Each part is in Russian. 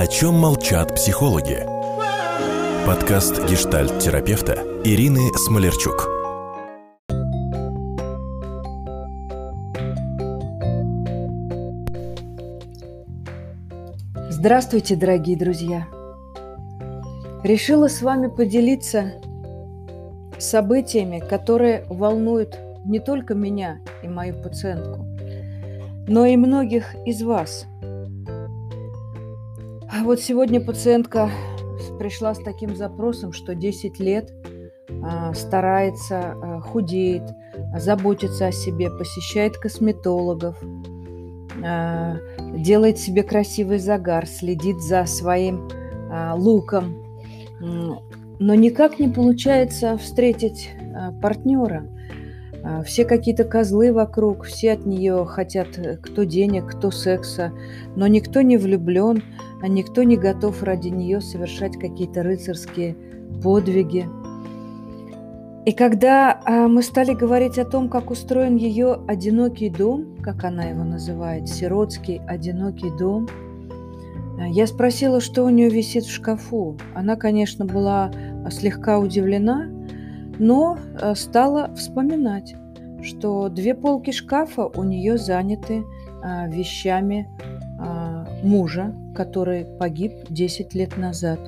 О чем молчат психологи? Подкаст гештальт-терапевта Ирины Смолерчук. Здравствуйте, дорогие друзья! Решила с вами поделиться событиями, которые волнуют не только меня и мою пациентку, но и многих из вас. А вот сегодня пациентка пришла с таким запросом, что 10 лет а, старается, а, худеет, заботится о себе, посещает косметологов, а, делает себе красивый загар, следит за своим луком, но никак не получается встретить партнера – все какие-то козлы вокруг, все от нее хотят э, кто денег, кто секса, но никто не влюблен, а никто не готов ради нее совершать какие-то рыцарские подвиги. И когда а, мы стали говорить о том, как устроен ее одинокий дом, как она его называет, сиротский одинокий дом, а, я спросила, что у нее висит в шкафу. Она, конечно, была слегка удивлена, но стала вспоминать, что две полки шкафа у нее заняты а, вещами а, мужа, который погиб 10 лет назад.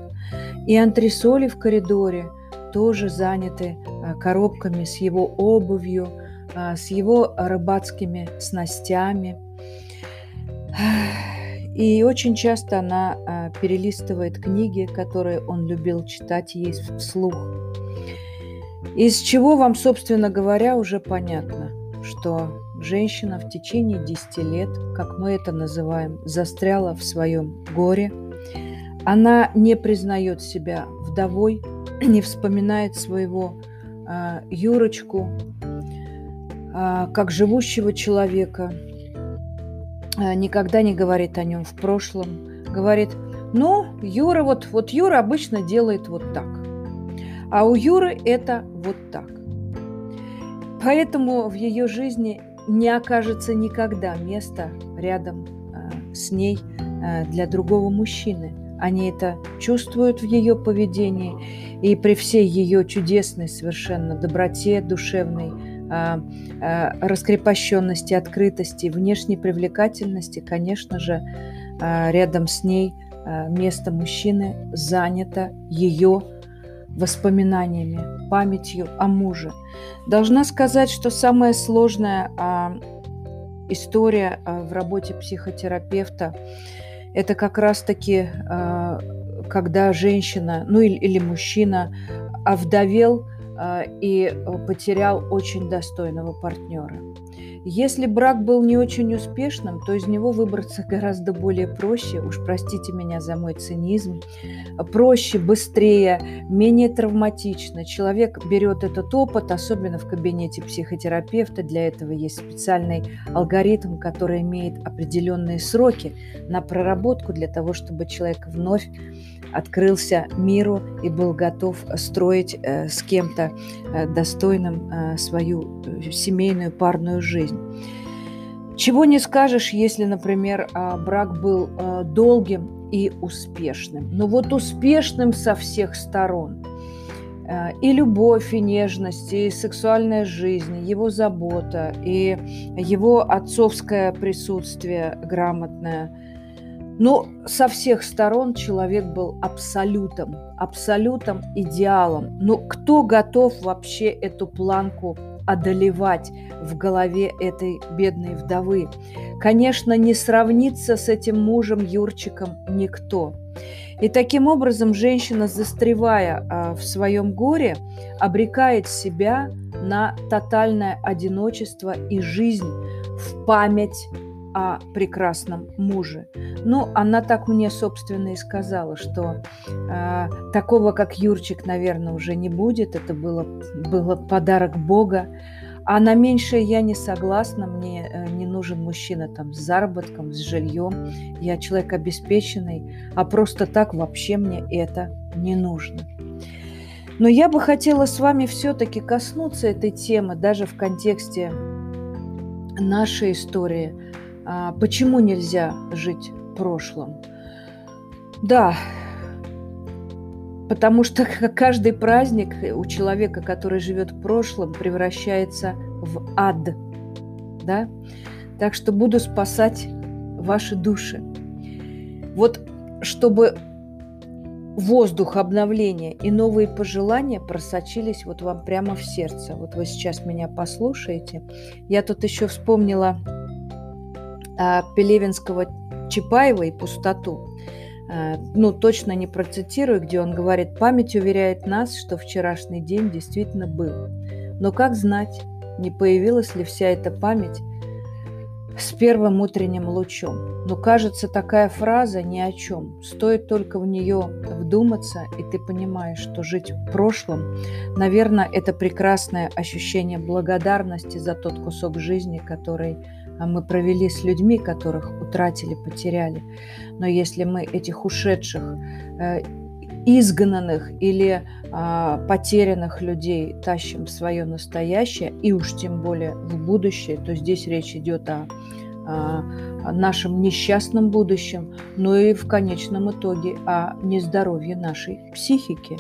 И антресоли в коридоре тоже заняты а, коробками с его обувью, с его рыбацкими снастями. И очень часто она перелистывает книги, которые он любил читать ей вслух. Из чего вам, собственно говоря, уже понятно, что женщина в течение 10 лет, как мы это называем, застряла в своем горе. Она не признает себя вдовой, не вспоминает своего э, Юрочку э, как живущего человека, э, никогда не говорит о нем в прошлом, говорит, ну, Юра, вот, вот Юра обычно делает вот так. А у Юры это вот так. Поэтому в ее жизни не окажется никогда места рядом э, с ней э, для другого мужчины. Они это чувствуют в ее поведении, и при всей ее чудесной совершенно доброте душевной, э, раскрепощенности, открытости, внешней привлекательности, конечно же, рядом с ней место мужчины занято ее воспоминаниями, памятью о муже. Должна сказать, что самая сложная а, история а, в работе психотерапевта – это как раз-таки, а, когда женщина, ну или, или мужчина овдовел и потерял очень достойного партнера. Если брак был не очень успешным, то из него выбраться гораздо более проще, уж простите меня за мой цинизм, проще, быстрее, менее травматично. Человек берет этот опыт, особенно в кабинете психотерапевта, для этого есть специальный алгоритм, который имеет определенные сроки на проработку для того, чтобы человек вновь открылся миру и был готов строить э, с кем-то э, достойным э, свою семейную парную жизнь. Чего не скажешь, если, например, а, брак был долгим и успешным. Но вот успешным со всех сторон. И любовь, и нежность, и сексуальная жизнь, его забота, и его отцовское присутствие грамотное – но со всех сторон человек был абсолютом, абсолютом идеалом. Но кто готов вообще эту планку одолевать в голове этой бедной вдовы? Конечно, не сравнится с этим мужем Юрчиком никто. И таким образом женщина, застревая а, в своем горе, обрекает себя на тотальное одиночество и жизнь в память о прекрасном муже. Ну, она так мне, собственно, и сказала, что э, такого, как Юрчик, наверное, уже не будет. Это было, было подарок Бога. А на меньшее я не согласна. Мне э, не нужен мужчина там с заработком, с жильем. Я человек обеспеченный, а просто так вообще мне это не нужно. Но я бы хотела с вами все-таки коснуться этой темы даже в контексте нашей истории – почему нельзя жить прошлым? Да, потому что каждый праздник у человека, который живет в прошлом, превращается в ад. Да? Так что буду спасать ваши души. Вот чтобы воздух обновления и новые пожелания просочились вот вам прямо в сердце. Вот вы сейчас меня послушаете. Я тут еще вспомнила а, Пелевинского Чапаева и пустоту. А, ну, точно не процитирую, где он говорит, память уверяет нас, что вчерашний день действительно был. Но как знать, не появилась ли вся эта память с первым утренним лучом. Но кажется, такая фраза ни о чем. Стоит только в нее вдуматься, и ты понимаешь, что жить в прошлом, наверное, это прекрасное ощущение благодарности за тот кусок жизни, который мы провели с людьми, которых утратили, потеряли. Но если мы этих ушедших э, изгнанных или а, потерянных людей тащим в свое настоящее, и уж тем более в будущее, то здесь речь идет о, о нашем несчастном будущем, но и в конечном итоге о нездоровье нашей психики.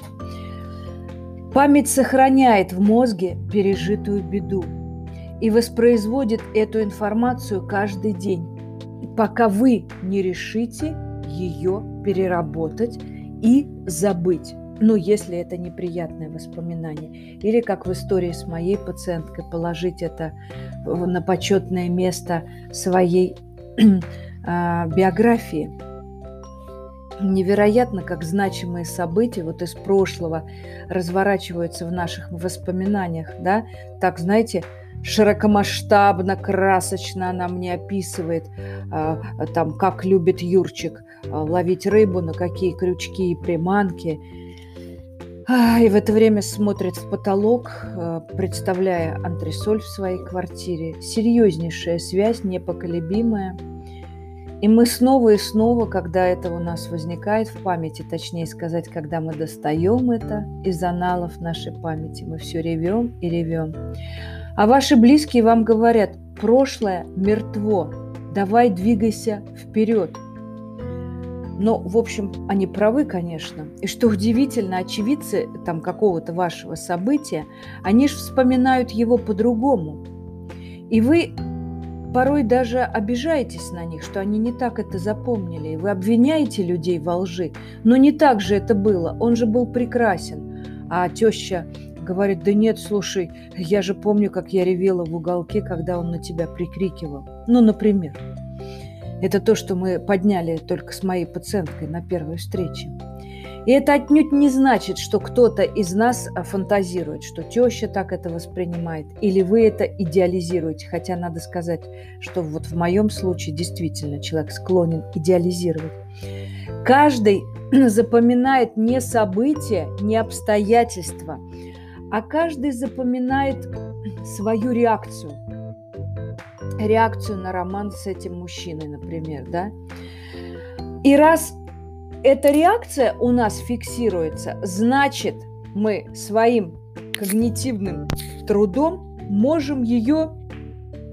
Память сохраняет в мозге пережитую беду и воспроизводит эту информацию каждый день, пока вы не решите ее переработать и забыть. Ну, если это неприятное воспоминание. Или, как в истории с моей пациенткой, положить это на почетное место своей э, биографии. Невероятно, как значимые события вот из прошлого разворачиваются в наших воспоминаниях, да? Так, знаете, широкомасштабно, красочно она мне описывает, а, там, как любит Юрчик а, ловить рыбу, на какие крючки и приманки. И в это время смотрит в потолок, а, представляя антресоль в своей квартире. Серьезнейшая связь, непоколебимая. И мы снова и снова, когда это у нас возникает в памяти, точнее сказать, когда мы достаем это из аналов нашей памяти, мы все ревем и ревем. А ваши близкие вам говорят, прошлое мертво, давай двигайся вперед. Но, в общем, они правы, конечно. И что удивительно, очевидцы там какого-то вашего события, они же вспоминают его по-другому. И вы порой даже обижаетесь на них, что они не так это запомнили. И вы обвиняете людей во лжи. Но не так же это было. Он же был прекрасен. А теща говорит, да нет, слушай, я же помню, как я ревела в уголке, когда он на тебя прикрикивал. Ну, например. Это то, что мы подняли только с моей пациенткой на первой встрече. И это отнюдь не значит, что кто-то из нас а, фантазирует, что теща так это воспринимает, или вы это идеализируете. Хотя надо сказать, что вот в моем случае действительно человек склонен идеализировать. Каждый запоминает не события, не обстоятельства, а каждый запоминает свою реакцию. Реакцию на роман с этим мужчиной, например, да? И раз эта реакция у нас фиксируется, значит, мы своим когнитивным трудом можем ее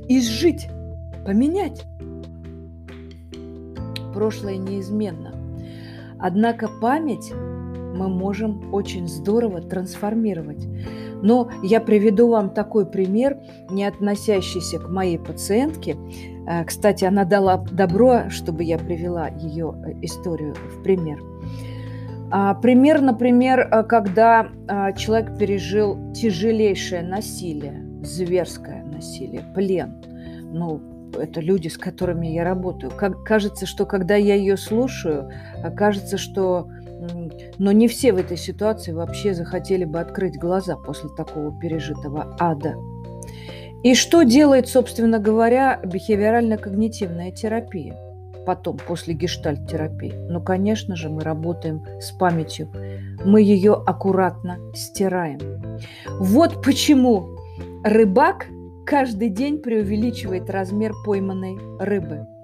изжить, поменять. Прошлое неизменно. Однако память мы можем очень здорово трансформировать. Но я приведу вам такой пример, не относящийся к моей пациентке. Э, кстати, она дала добро, чтобы я привела ее э, историю в пример. А, пример, например, э, когда человек пережил тяжелейшее насилие, зверское насилие, плен. Ну, это люди, с которыми я работаю. Как, кажется, что когда я ее слушаю, кажется, что но не все в этой ситуации вообще захотели бы открыть глаза после такого пережитого ада. И что делает, собственно говоря, бихевиорально-когнитивная терапия? Потом, после гештальт-терапии. Ну, конечно же, мы работаем с памятью. Мы ее аккуратно стираем. Вот почему рыбак каждый день преувеличивает размер пойманной рыбы –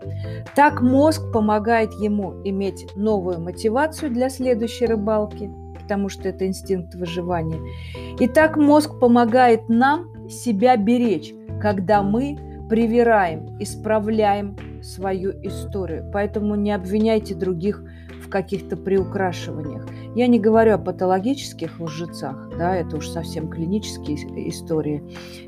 так мозг помогает ему иметь новую мотивацию для следующей рыбалки, потому что это инстинкт выживания. И так мозг помогает нам себя беречь, когда мы привираем, исправляем свою историю. Поэтому не обвиняйте других в каких-то приукрашиваниях. Я не говорю о патологических лжецах, да, это уж совсем клинические истории.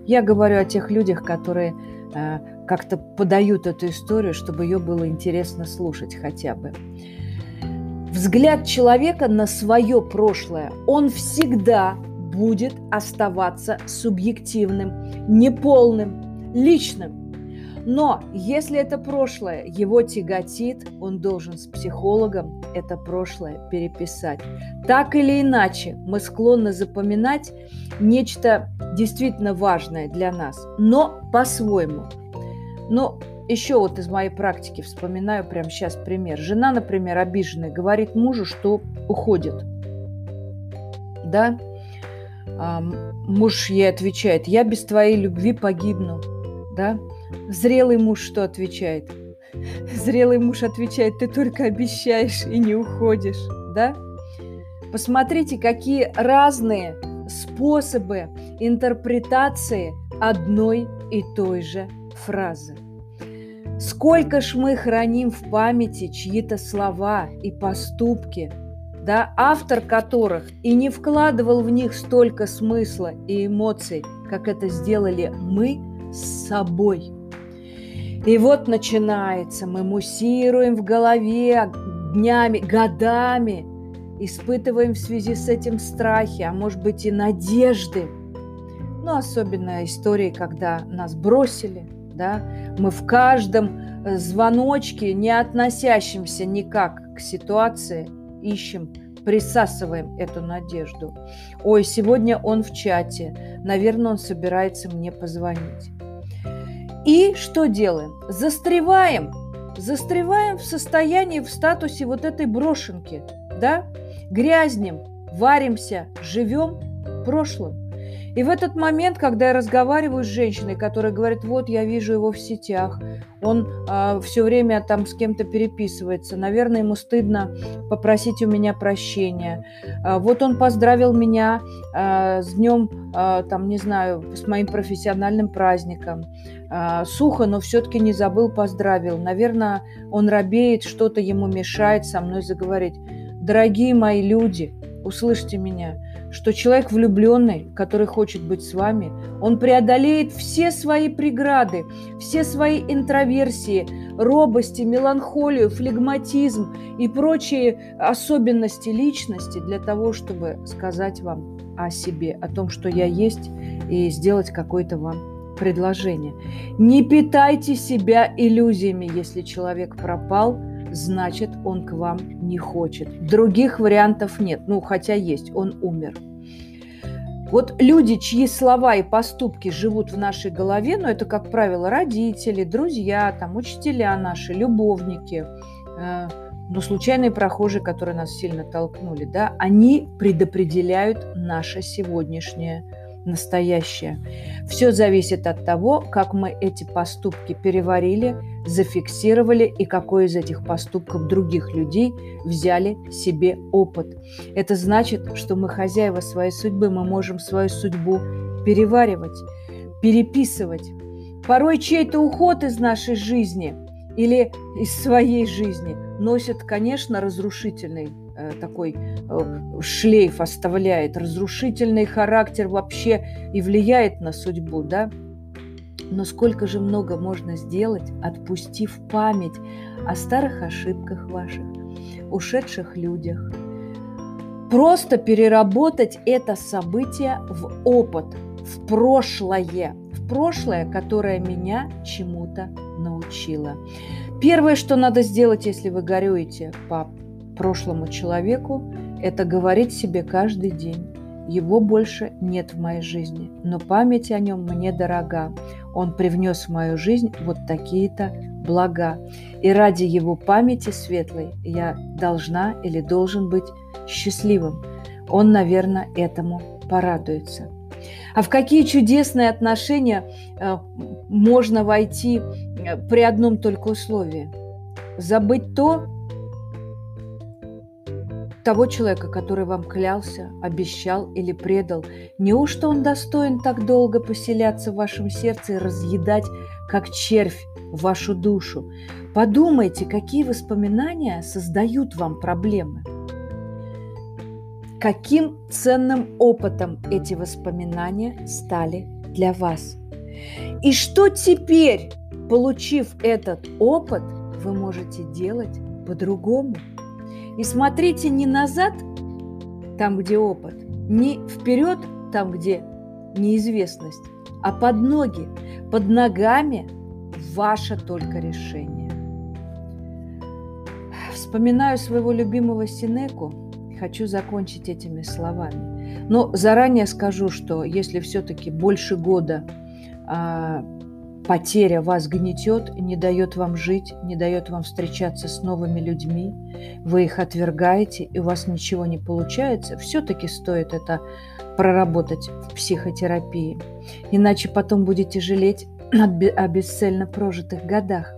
Я говорю о тех людях, которые э, как-то подают эту историю, чтобы ее было интересно слушать хотя бы. Взгляд человека на свое прошлое, он всегда будет оставаться субъективным, неполным, личным. Но если это прошлое его тяготит, он должен с психологом это прошлое переписать. Так или иначе, мы склонны запоминать нечто действительно важное для нас, но по-своему. Но еще вот из моей практики вспоминаю прямо сейчас пример. Жена, например, обиженная, говорит мужу, что уходит. Да? А муж ей отвечает, я без твоей любви погибну. Да? Зрелый муж что отвечает? Зрелый муж отвечает, ты только обещаешь и не уходишь, да? Посмотрите, какие разные способы интерпретации одной и той же фразы. Сколько ж мы храним в памяти чьи-то слова и поступки, да, автор которых и не вкладывал в них столько смысла и эмоций, как это сделали мы с собой. И вот начинается, мы муссируем в голове днями, годами, испытываем в связи с этим страхи, а может быть и надежды. Ну, особенно истории, когда нас бросили, да, мы в каждом э, звоночке, не относящемся никак к ситуации, ищем, присасываем эту надежду. Ой, сегодня он в чате, наверное, он собирается мне позвонить. И что делаем? Застреваем. Застреваем в состоянии, в статусе вот этой брошенки, да? Грязнем, варимся, живем прошлым. И в этот момент, когда я разговариваю с женщиной, которая говорит, вот я вижу его в сетях, он э, а, все время там с кем-то переписывается, наверное, ему стыдно попросить у меня прощения. Э, вот он поздравил меня э, с днем, э, там, не знаю, с моим профессиональным праздником. Э, сухо, но все-таки не забыл, поздравил. Наверное, он робеет, что-то ему мешает со мной заговорить. Дорогие мои люди, услышьте меня, что человек влюбленный, который хочет быть с вами, он преодолеет все свои преграды, все свои интроверсии, робости, меланхолию, флегматизм и прочие особенности личности для того, чтобы сказать вам о себе, о том, что я есть, и сделать какое-то вам предложение. Не питайте себя иллюзиями, если человек пропал – значит, он к вам не хочет. Других вариантов нет. Ну, хотя есть, он умер. Вот люди, чьи слова и поступки живут в нашей голове, ну, это, как правило, родители, друзья, там, учителя наши, любовники, э, ну, случайные прохожие, которые нас сильно толкнули, да, они предопределяют наше сегодняшнее настоящее. Все зависит от того, как мы эти поступки переварили, зафиксировали и какой из этих поступков других людей взяли себе опыт. Это значит, что мы хозяева своей судьбы, мы можем свою судьбу переваривать, переписывать. Порой чей-то уход из нашей жизни или из своей жизни носит, конечно, разрушительный такой э, шлейф оставляет, разрушительный характер вообще и влияет на судьбу, да? Но сколько же много можно сделать, отпустив память о старых ошибках ваших, ушедших людях. Просто переработать это событие в опыт, в прошлое, в прошлое, которое меня чему-то научило. Первое, что надо сделать, если вы горюете по прошлому человеку – это говорить себе каждый день. Его больше нет в моей жизни, но память о нем мне дорога. Он привнес в мою жизнь вот такие-то блага. И ради его памяти светлой я должна или должен быть счастливым. Он, наверное, этому порадуется. А в какие чудесные отношения э, можно войти э, при одном только условии? Забыть то, того человека, который вам клялся, обещал или предал. Неужто он достоин так долго поселяться в вашем сердце и разъедать, как червь, вашу душу. Подумайте, какие воспоминания создают вам проблемы. Каким ценным опытом эти воспоминания стали для вас. И что теперь, получив этот опыт, вы можете делать по-другому. И смотрите не назад, там, где опыт, не вперед, там, где неизвестность, а под ноги, под ногами ваше только решение. Вспоминаю своего любимого Синеку, хочу закончить этими словами. Но заранее скажу, что если все-таки больше года а, потеря вас гнетет, не дает вам жить, не дает вам встречаться с новыми людьми, вы их отвергаете, и у вас ничего не получается, все-таки стоит это проработать в психотерапии. Иначе потом будете жалеть о бесцельно прожитых годах.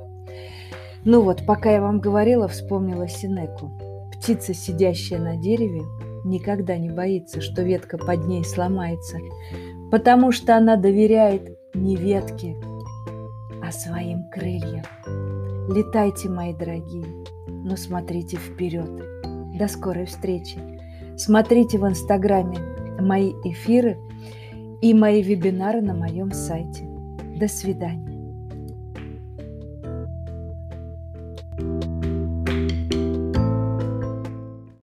Ну вот, пока я вам говорила, вспомнила Синеку. Птица, сидящая на дереве, никогда не боится, что ветка под ней сломается, потому что она доверяет не ветке, а своим крыльям. Летайте, мои дорогие, но смотрите вперед. До скорой встречи. Смотрите в Инстаграме мои эфиры и мои вебинары на моем сайте. До свидания.